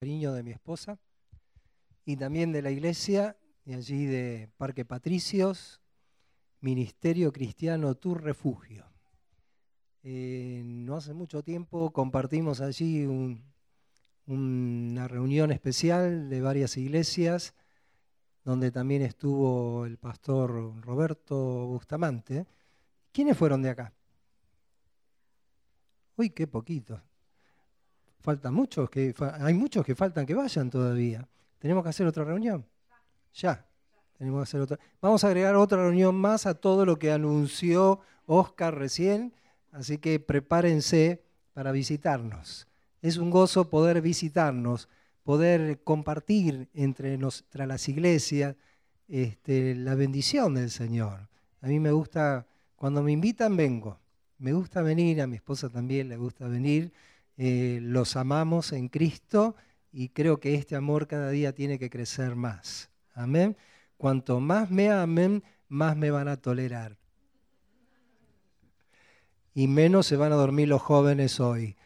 cariño de mi esposa y también de la iglesia y allí de Parque Patricios, Ministerio Cristiano Tu Refugio. Eh, no hace mucho tiempo compartimos allí una reunión especial de varias iglesias donde también estuvo el pastor Roberto Bustamante. ¿Quiénes fueron de acá? Uy, qué poquito. Que, hay muchos que faltan que vayan todavía. ¿Tenemos que hacer otra reunión? Ya. Tenemos que hacer otra. Vamos a agregar otra reunión más a todo lo que anunció Oscar recién, así que prepárense para visitarnos. Es un gozo poder visitarnos, poder compartir entre, las iglesias este, la bendición del Señor. A mí me gusta, cuando me invitan, vengo. Me gusta venir, a mi esposa también le gusta venir eh, los amamos en Cristo y creo que este amor cada día tiene que crecer más. Amén. Cuanto más me amen, más me van a tolerar. Y menos se van a dormir los jóvenes hoy.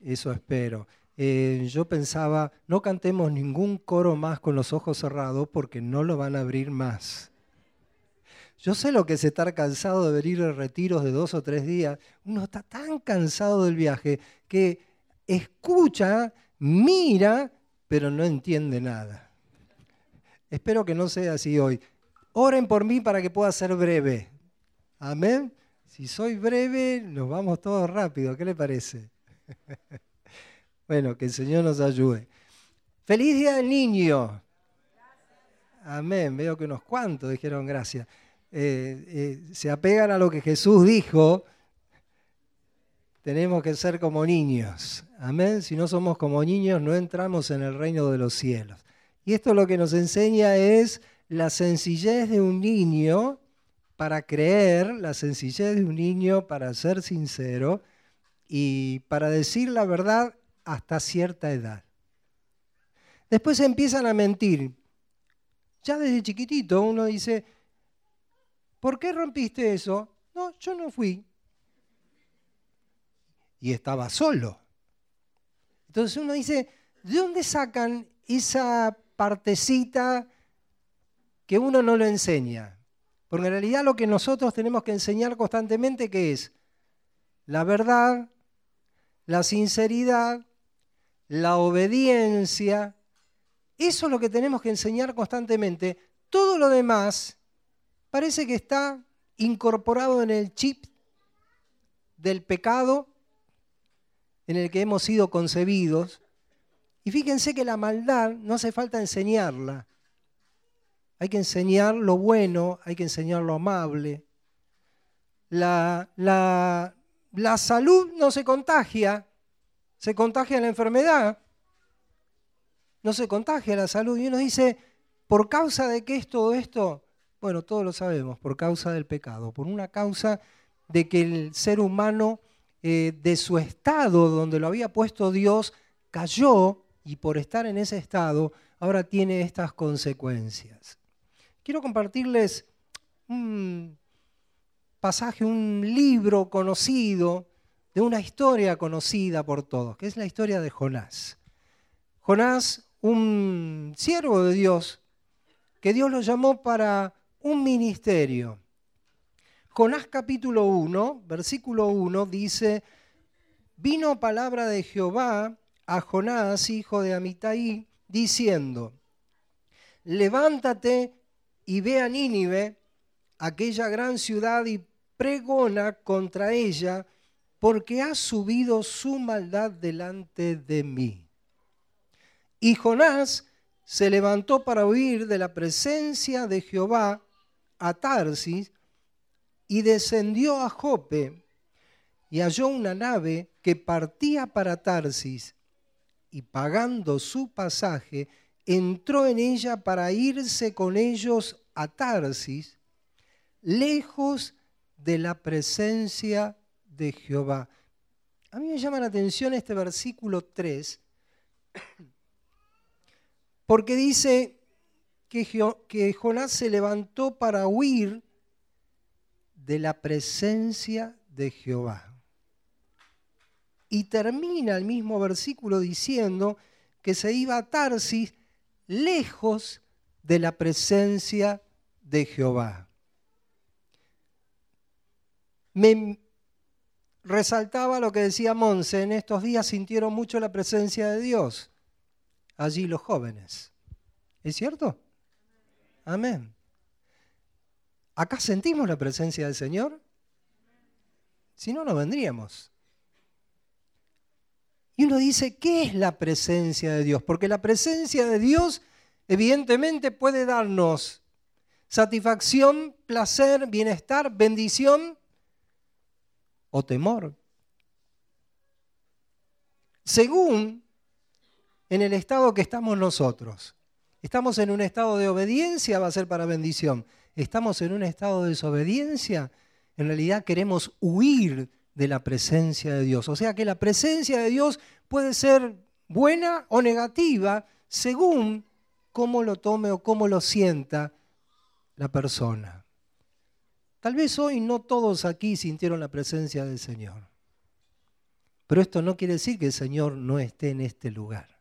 Eso espero. Eh, yo pensaba, no cantemos ningún coro más con los ojos cerrados porque no lo van a abrir más. Yo sé lo que es estar cansado de venir a retiros de dos o tres días. Uno está tan cansado del viaje que escucha, mira, pero no entiende nada. Espero que no sea así hoy. Oren por mí para que pueda ser breve. Amén. Si soy breve, nos vamos todos rápido. ¿Qué le parece? bueno, que el Señor nos ayude. Feliz día del niño. Amén. Veo que unos cuantos dijeron gracias. Eh, eh, se apegan a lo que Jesús dijo tenemos que ser como niños. Amén. Si no somos como niños, no entramos en el reino de los cielos. Y esto lo que nos enseña es la sencillez de un niño para creer, la sencillez de un niño para ser sincero y para decir la verdad hasta cierta edad. Después empiezan a mentir. Ya desde chiquitito uno dice, ¿por qué rompiste eso? No, yo no fui y estaba solo. Entonces uno dice, ¿de dónde sacan esa partecita que uno no lo enseña? Porque en realidad lo que nosotros tenemos que enseñar constantemente que es la verdad, la sinceridad, la obediencia. Eso es lo que tenemos que enseñar constantemente. Todo lo demás parece que está incorporado en el chip del pecado en el que hemos sido concebidos. Y fíjense que la maldad no hace falta enseñarla. Hay que enseñar lo bueno, hay que enseñar lo amable. La, la, la salud no se contagia, se contagia la enfermedad. No se contagia la salud. Y uno dice, ¿por causa de qué es todo esto? Bueno, todos lo sabemos, por causa del pecado, por una causa de que el ser humano eh, de su estado donde lo había puesto Dios, cayó y por estar en ese estado ahora tiene estas consecuencias. Quiero compartirles un pasaje, un libro conocido, de una historia conocida por todos, que es la historia de Jonás. Jonás, un siervo de Dios, que Dios lo llamó para un ministerio. Jonás capítulo 1, versículo 1 dice, vino palabra de Jehová a Jonás, hijo de Amitai, diciendo, levántate y ve a Nínive, aquella gran ciudad, y pregona contra ella, porque ha subido su maldad delante de mí. Y Jonás se levantó para huir de la presencia de Jehová a Tarsis, y descendió a Jope y halló una nave que partía para Tarsis y pagando su pasaje, entró en ella para irse con ellos a Tarsis, lejos de la presencia de Jehová. A mí me llama la atención este versículo 3, porque dice que, que Jonás se levantó para huir de la presencia de Jehová. Y termina el mismo versículo diciendo que se iba a Tarsis lejos de la presencia de Jehová. Me resaltaba lo que decía Monse, en estos días sintieron mucho la presencia de Dios, allí los jóvenes. ¿Es cierto? Amén. ¿Acá sentimos la presencia del Señor? Si no, no vendríamos. Y uno dice, ¿qué es la presencia de Dios? Porque la presencia de Dios evidentemente puede darnos satisfacción, placer, bienestar, bendición o temor. Según en el estado que estamos nosotros. Estamos en un estado de obediencia, va a ser para bendición. Estamos en un estado de desobediencia, en realidad queremos huir de la presencia de Dios. O sea que la presencia de Dios puede ser buena o negativa según cómo lo tome o cómo lo sienta la persona. Tal vez hoy no todos aquí sintieron la presencia del Señor. Pero esto no quiere decir que el Señor no esté en este lugar.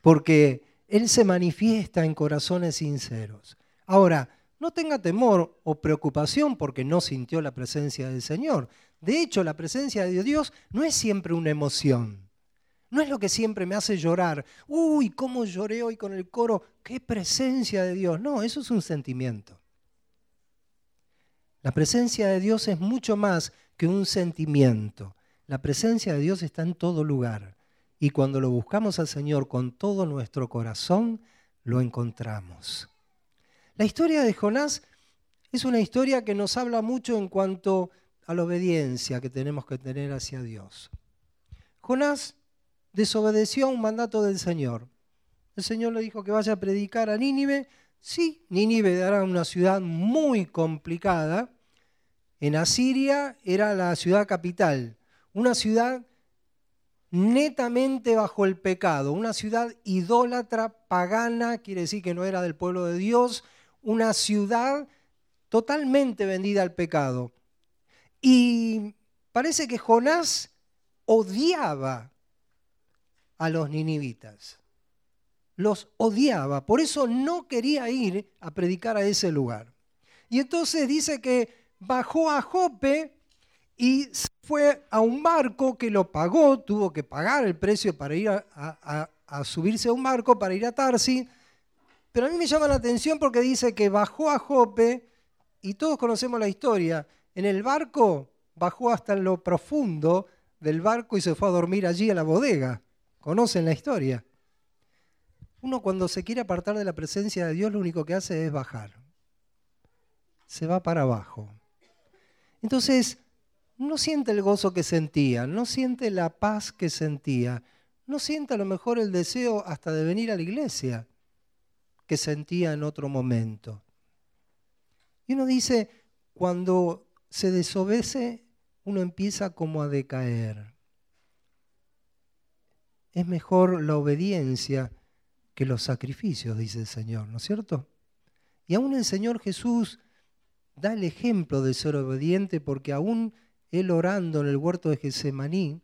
Porque Él se manifiesta en corazones sinceros. Ahora, no tenga temor o preocupación porque no sintió la presencia del Señor. De hecho, la presencia de Dios no es siempre una emoción. No es lo que siempre me hace llorar. Uy, cómo lloré hoy con el coro. Qué presencia de Dios. No, eso es un sentimiento. La presencia de Dios es mucho más que un sentimiento. La presencia de Dios está en todo lugar. Y cuando lo buscamos al Señor con todo nuestro corazón, lo encontramos. La historia de Jonás es una historia que nos habla mucho en cuanto a la obediencia que tenemos que tener hacia Dios. Jonás desobedeció a un mandato del Señor. El Señor le dijo que vaya a predicar a Nínive. Sí, Nínive era una ciudad muy complicada. En Asiria era la ciudad capital, una ciudad netamente bajo el pecado, una ciudad idólatra, pagana, quiere decir que no era del pueblo de Dios, una ciudad totalmente vendida al pecado. Y parece que Jonás odiaba a los ninivitas. Los odiaba, por eso no quería ir a predicar a ese lugar. Y entonces dice que bajó a Jope y fue a un barco que lo pagó, tuvo que pagar el precio para ir a, subirse a un barco, para ir a Tarsi. Pero a mí me llama la atención porque dice que bajó a Jope y todos conocemos la historia. En el barco bajó hasta lo profundo del barco y se fue a dormir allí a la bodega. ¿Conocen la historia? Uno cuando se quiere apartar de la presencia de Dios lo único que hace es bajar. Se va para abajo. Entonces, no siente el gozo que sentía, no siente la paz que sentía, no siente a lo mejor el deseo hasta de venir a la iglesia que sentía en otro momento. Y uno dice, cuando se desobedece, uno empieza como a decaer. Es mejor la obediencia que los sacrificios, dice el Señor, ¿no es cierto? Y aún el Señor Jesús da el ejemplo de ser obediente porque aún él orando en el huerto de Getsemaní,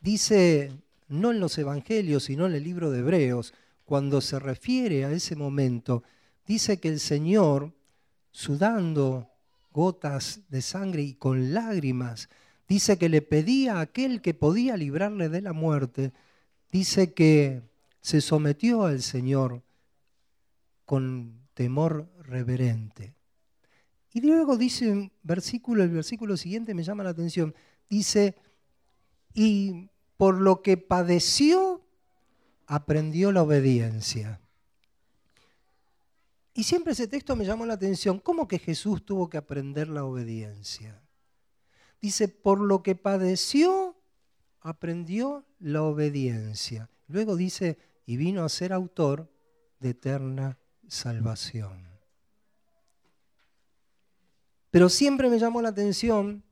dice, no en los evangelios, sino en el libro de Hebreos, cuando se refiere a ese momento, dice que el Señor, sudando gotas de sangre y con lágrimas. Dice que le pedía a aquel que podía librarle de la muerte. Dice que se sometió al Señor con temor reverente. Y luego dice un versículo, el versículo siguiente me llama la atención. Dice, y por lo que padeció, aprendió la obediencia. Y siempre ese texto me llamó la atención. ¿Cómo que Jesús tuvo que aprender la obediencia? Dice, por lo que padeció, aprendió la obediencia. Luego dice, y vino a ser autor de eterna salvación. Pero siempre me llamó la atención,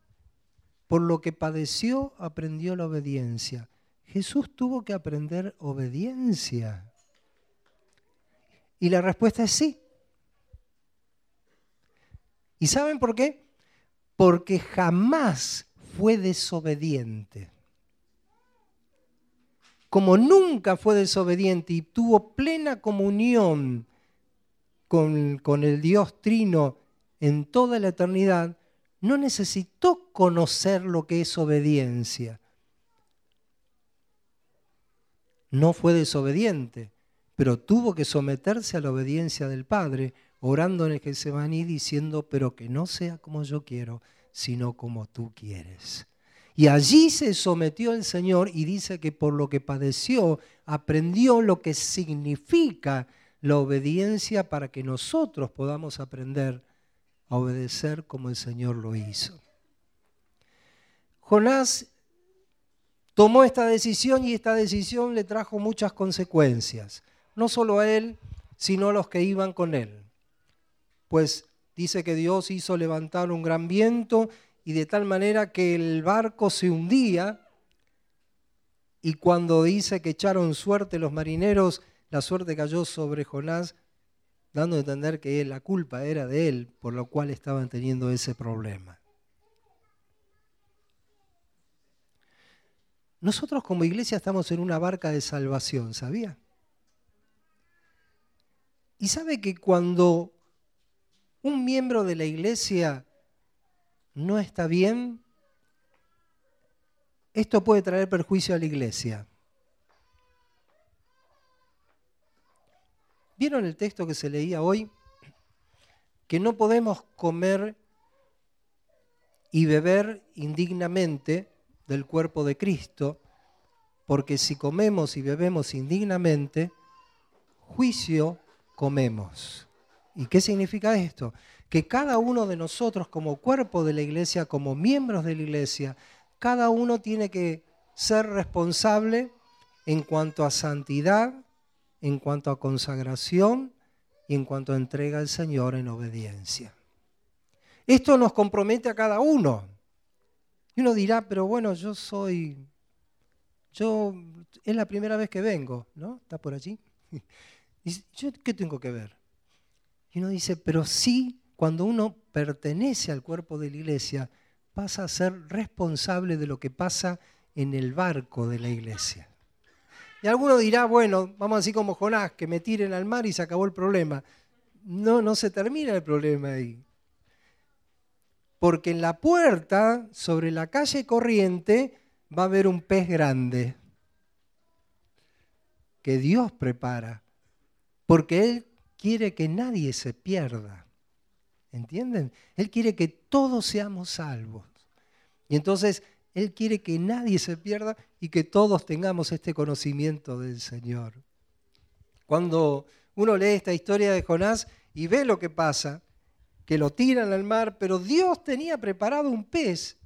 por lo que padeció, aprendió la obediencia. Jesús tuvo que aprender obediencia. Y la respuesta es sí. ¿Y saben por qué? Porque jamás fue desobediente. como nunca fue desobediente y tuvo plena comunión con, con el Dios Trino en toda la eternidad, no necesitó conocer lo que es obediencia. No fue desobediente, pero tuvo que someterse a la obediencia del Padre, orando en el Getsemaní diciendo, pero que no sea como yo quiero, sino como tú quieres. Y allí se sometió el Señor y dice que por lo que padeció, aprendió lo que significa la obediencia para que nosotros podamos aprender a obedecer como el Señor lo hizo. Jonás tomó esta decisión y esta decisión le trajo muchas consecuencias, no solo a él, sino a los que iban con él. Pues dice que Dios hizo levantar un gran viento y de tal manera que el barco se hundía y cuando dice que echaron suerte los marineros, la suerte cayó sobre Jonás dando a entender que la culpa era de él, por lo cual estaban teniendo ese problema. Nosotros como iglesia estamos en una barca de salvación, ¿sabía? Y sabe que cuando un miembro de la iglesia no está bien, esto puede traer perjuicio a la iglesia. ¿Vieron el texto que se leía hoy? Que no podemos comer y beber indignamente del cuerpo de Cristo, porque si comemos y bebemos indignamente, juicio comemos. ¿Y qué significa esto? Que cada uno de nosotros como cuerpo de la iglesia, como miembros de la iglesia, cada uno tiene que ser responsable en cuanto a santidad, en cuanto a consagración y en cuanto a entrega al Señor en obediencia. Esto nos compromete a cada uno. Y uno dirá, pero bueno, yo soy, yo, es la primera vez que vengo, ¿no? ¿Está por allí? ¿Yo qué tengo que ver? Y uno dice, pero sí, cuando uno pertenece al cuerpo de la iglesia, pasa a ser responsable de lo que pasa en el barco de la iglesia. Y alguno dirá, bueno, vamos así como Jonás, que me tiren al mar y se acabó el problema. No, no se termina el problema ahí. Porque en la puerta, sobre la calle corriente, va a haber un pez grande que Dios prepara. Porque Él quiere que nadie se pierda. ¿Entienden? Él quiere que todos seamos salvos. Y entonces él quiere que nadie se pierda y que todos tengamos este conocimiento del Señor. Cuando uno lee esta historia de Jonás y ve lo que pasa, que lo tiran al mar, pero Dios tenía preparado un pez.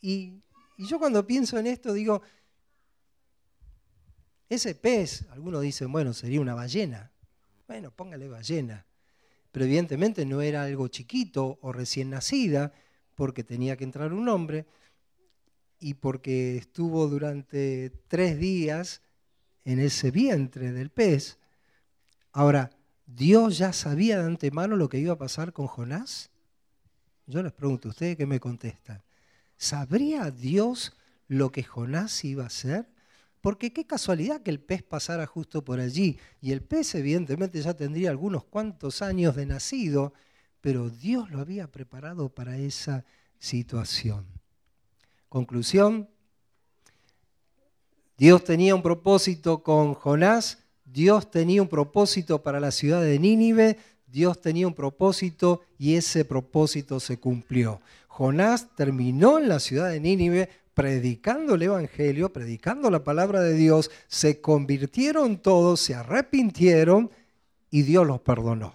Y, yo cuando pienso en esto digo, ese pez, algunos dicen, bueno, sería una ballena. Bueno, póngale ballena. Pero evidentemente no era algo chiquito o recién nacida, porque tenía que entrar un hombre y porque estuvo durante tres días en ese vientre del pez. Ahora, ¿Dios ya sabía de antemano lo que iba a pasar con Jonás? Yo les pregunto, ¿ustedes qué me contestan? ¿Sabría Dios lo que Jonás iba a hacer? Porque qué casualidad que el pez pasara justo por allí. Y el pez evidentemente ya tendría algunos cuantos años de nacido, pero Dios lo había preparado para esa situación. Conclusión, Dios tenía un propósito con Jonás, Dios tenía un propósito para la ciudad de Nínive, Dios tenía un propósito y ese propósito se cumplió. Jonás terminó en la ciudad de Nínive predicando el Evangelio, predicando la palabra de Dios, se convirtieron todos, se arrepintieron y Dios los perdonó.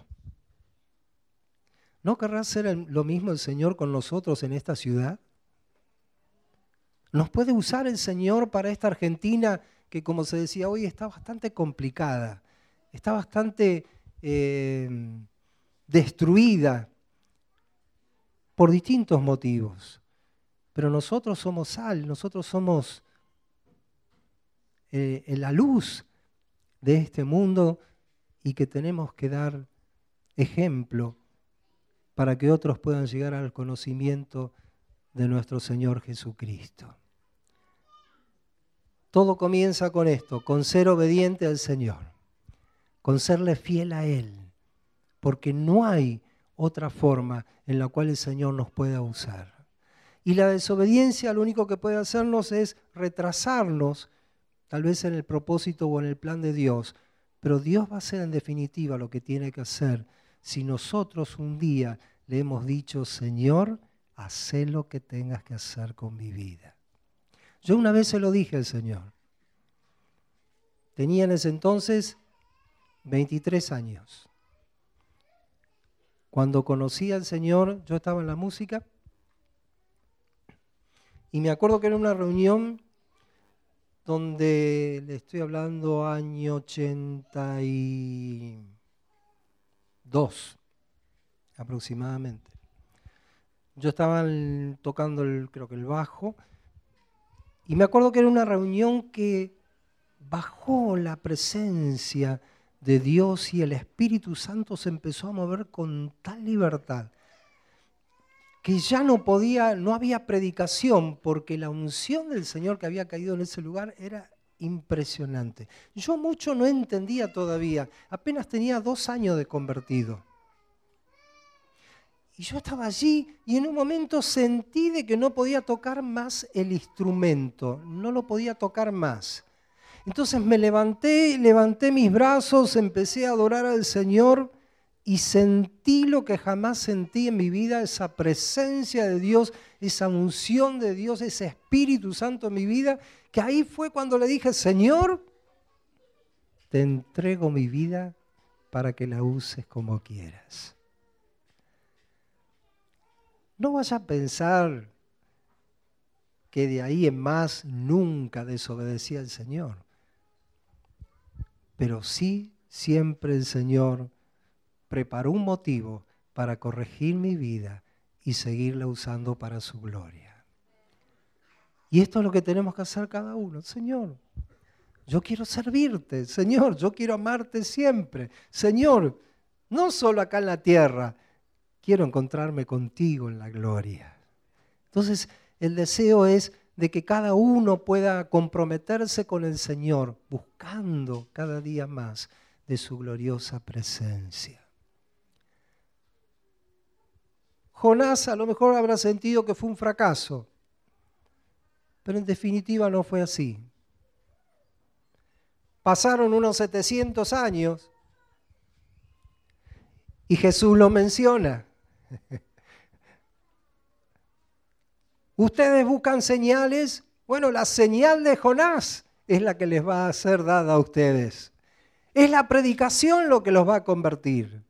¿No querrá hacer lo mismo el Señor con nosotros en esta ciudad? Nos puede usar el Señor para esta Argentina que, como se decía hoy, está bastante complicada, está bastante eh, destruida por distintos motivos. Pero nosotros somos sal, nosotros somos eh, la luz de este mundo y que tenemos que dar ejemplo para que otros puedan llegar al conocimiento de nuestro Señor Jesucristo. Todo comienza con esto, con ser obediente al Señor, con serle fiel a Él, porque no hay otra forma en la cual el Señor nos pueda usar. Y la desobediencia lo único que puede hacernos es retrasarnos, tal vez en el propósito o en el plan de Dios, pero Dios va a hacer en definitiva lo que tiene que hacer si nosotros un día le hemos dicho, Señor, haz lo que tengas que hacer con mi vida. Yo una vez se lo dije al Señor. Tenía en ese entonces 23 años. Cuando conocí al Señor, yo estaba en la música y me acuerdo que era una reunión donde le estoy hablando año 82 aproximadamente. Yo estaba tocando el, creo que el bajo y me acuerdo que era una reunión que bajó la presencia de Dios y el Espíritu Santo se empezó a mover con tal libertad que ya no podía, no había predicación, porque la unción del Señor que había caído en ese lugar era impresionante. Yo mucho no entendía todavía, apenas tenía dos años de convertido. Y yo estaba allí y en un momento sentí de que no podía tocar más el instrumento, no lo podía tocar más. Entonces me levanté, levanté mis brazos, empecé a adorar al Señor y sentí lo que jamás sentí en mi vida, esa presencia de Dios, esa unción de Dios, ese Espíritu Santo en mi vida, que ahí fue cuando le dije, Señor, te entrego mi vida para que la uses como quieras. No vas a pensar que de ahí en más nunca desobedecí al Señor, pero sí siempre el Señor preparó un motivo para corregir mi vida y seguirla usando para su gloria. Y esto es lo que tenemos que hacer cada uno. Señor, yo quiero servirte. Señor, yo quiero amarte siempre. Señor, no solo acá en la tierra, quiero encontrarme contigo en la gloria. Entonces, el deseo es de que cada uno pueda comprometerse con el Señor, buscando cada día más de su gloriosa presencia. Jonás a lo mejor habrá sentido que fue un fracaso, pero en definitiva no fue así. Pasaron unos 700 años y Jesús lo menciona. Ustedes buscan señales, bueno, la señal de Jonás es la que les va a ser dada a ustedes. Es la predicación lo que los va a convertir.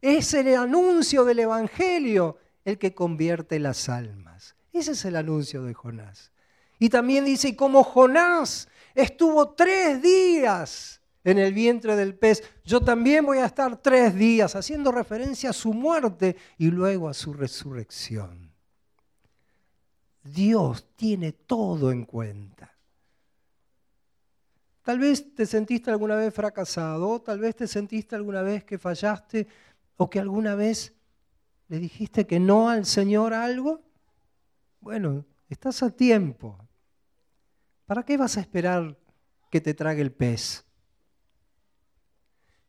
Es el anuncio del Evangelio el que convierte las almas. Ese es el anuncio de Jonás. Y también dice, y como Jonás estuvo tres días en el vientre del pez, yo también voy a estar tres días, haciendo referencia a su muerte y luego a su resurrección. Dios tiene todo en cuenta. Tal vez te sentiste alguna vez fracasado, tal vez te sentiste alguna vez que fallaste, ¿O que alguna vez le dijiste que no al Señor algo? Bueno, estás a tiempo. ¿Para qué vas a esperar que te trague el pez?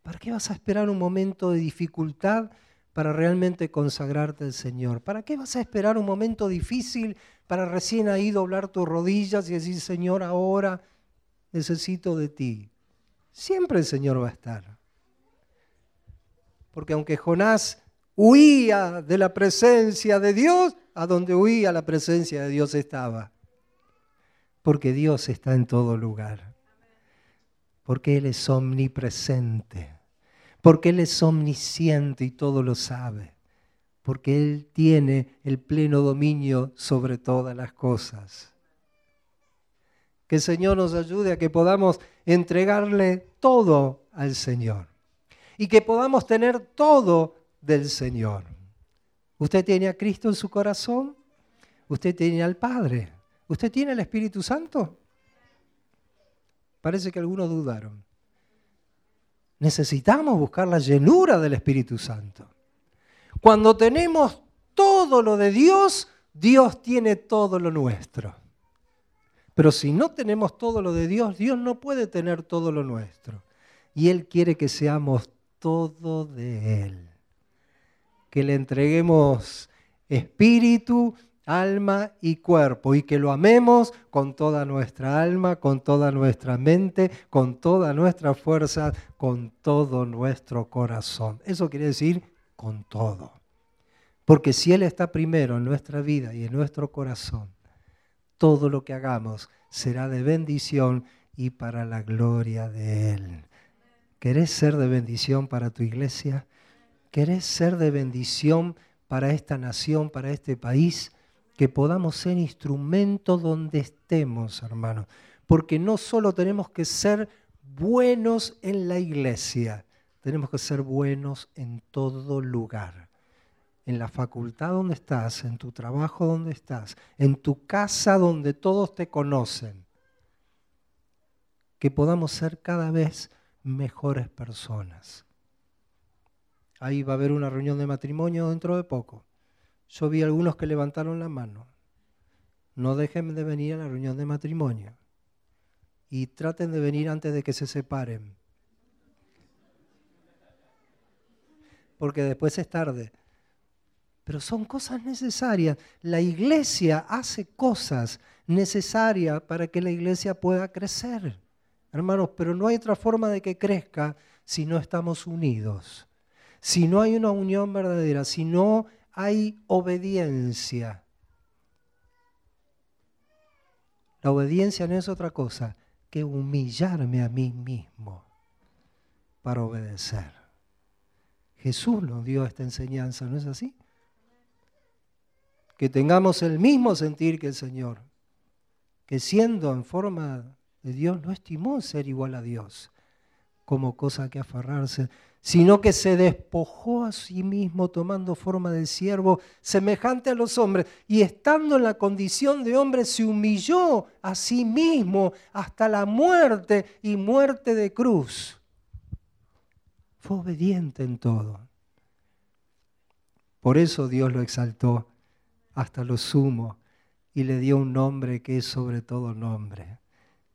¿Para qué vas a esperar un momento de dificultad para realmente consagrarte al Señor? ¿Para qué vas a esperar un momento difícil para recién ahí doblar tus rodillas y decir, Señor, ahora necesito de ti? Siempre el Señor va a estar. Porque aunque Jonás huía de la presencia de Dios, a donde huía la presencia de Dios estaba. Porque Dios está en todo lugar. Porque Él es omnipresente. Porque Él es omnisciente y todo lo sabe. Porque Él tiene el pleno dominio sobre todas las cosas. Que el Señor nos ayude a que podamos entregarle todo al Señor y que podamos tener todo del Señor. ¿Usted tiene a Cristo en su corazón? ¿Usted tiene al Padre? ¿Usted tiene el Espíritu Santo? Parece que algunos dudaron. Necesitamos buscar la llenura del Espíritu Santo. Cuando tenemos todo lo de Dios, Dios tiene todo lo nuestro. Pero si no tenemos todo lo de Dios, Dios no puede tener todo lo nuestro. Y Él quiere que seamos todo de Él. Que le entreguemos espíritu, alma y cuerpo, y que lo amemos con toda nuestra alma, con toda nuestra mente, con toda nuestra fuerza, con todo nuestro corazón. Eso quiere decir con todo. Porque si Él está primero en nuestra vida y en nuestro corazón, todo lo que hagamos será de bendición y para la gloria de Él. ¿Querés ser de bendición para tu iglesia? ¿Querés ser de bendición para esta nación, para este país? Que podamos ser instrumentos donde estemos, hermanos. Porque no solo tenemos que ser buenos en la iglesia, tenemos que ser buenos en todo lugar. En la facultad donde estás, en tu trabajo donde estás, en tu casa donde todos te conocen. Que podamos ser cada vez mejores personas. Ahí va a haber una reunión de matrimonio dentro de poco. Yo vi algunos que levantaron la mano. No dejen de venir a la reunión de matrimonio y traten de venir antes de que se separen. Porque después es tarde. Pero son cosas necesarias. La iglesia hace cosas necesarias para que la iglesia pueda crecer. Hermanos, pero no hay otra forma de que crezca si no estamos unidos. Si no hay una unión verdadera, si no hay obediencia. La obediencia no es otra cosa que humillarme a mí mismo para obedecer. Jesús nos dio esta enseñanza, ¿no es así? Que tengamos el mismo sentir que el Señor, que siendo en forma de Dios no estimó ser igual a Dios como cosa que aferrarse, sino que se despojó a sí mismo tomando forma de siervo semejante a los hombres y estando en la condición de hombre se humilló a sí mismo hasta la muerte y muerte de cruz. Fue obediente en todo. Por eso Dios lo exaltó hasta lo sumo y le dio un nombre que es sobre todo nombre,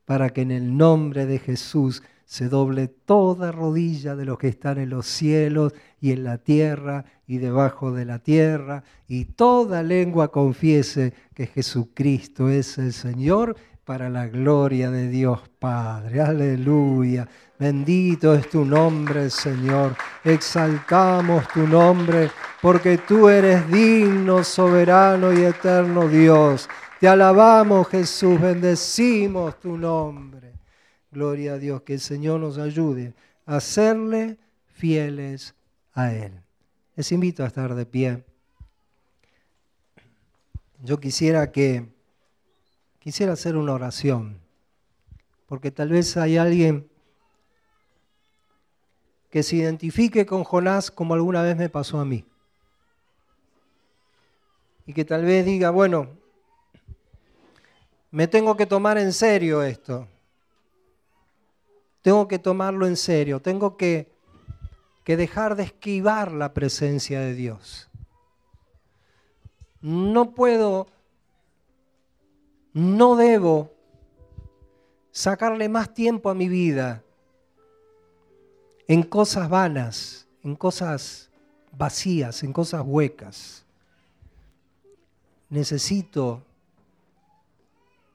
para que en el nombre de Jesús se doble toda rodilla de los que están en los cielos y en la tierra y debajo de la tierra, y toda lengua confiese que Jesucristo es el Señor para la gloria de Dios Padre. Aleluya. Bendito es tu nombre, Señor. Exaltamos tu nombre porque tú eres digno, soberano y eterno Dios. Te alabamos, Jesús. Bendecimos tu nombre. Gloria a Dios, que el Señor nos ayude a serle fieles a Él. Les invito a estar de pie. Yo quisiera que quisiera hacer una oración, porque tal vez hay alguien que se identifique con Jonás como alguna vez me pasó a mí. Y que tal vez diga, bueno, me tengo que tomar en serio esto tengo que tomarlo en serio, tengo que, que dejar de esquivar la presencia de Dios. No puedo, no debo sacarle más tiempo a mi vida en cosas vanas, en cosas vacías, en cosas huecas. Necesito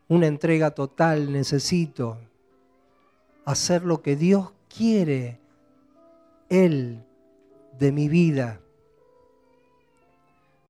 una entrega total, necesito hacer lo que Dios quiere, Él, de mi vida.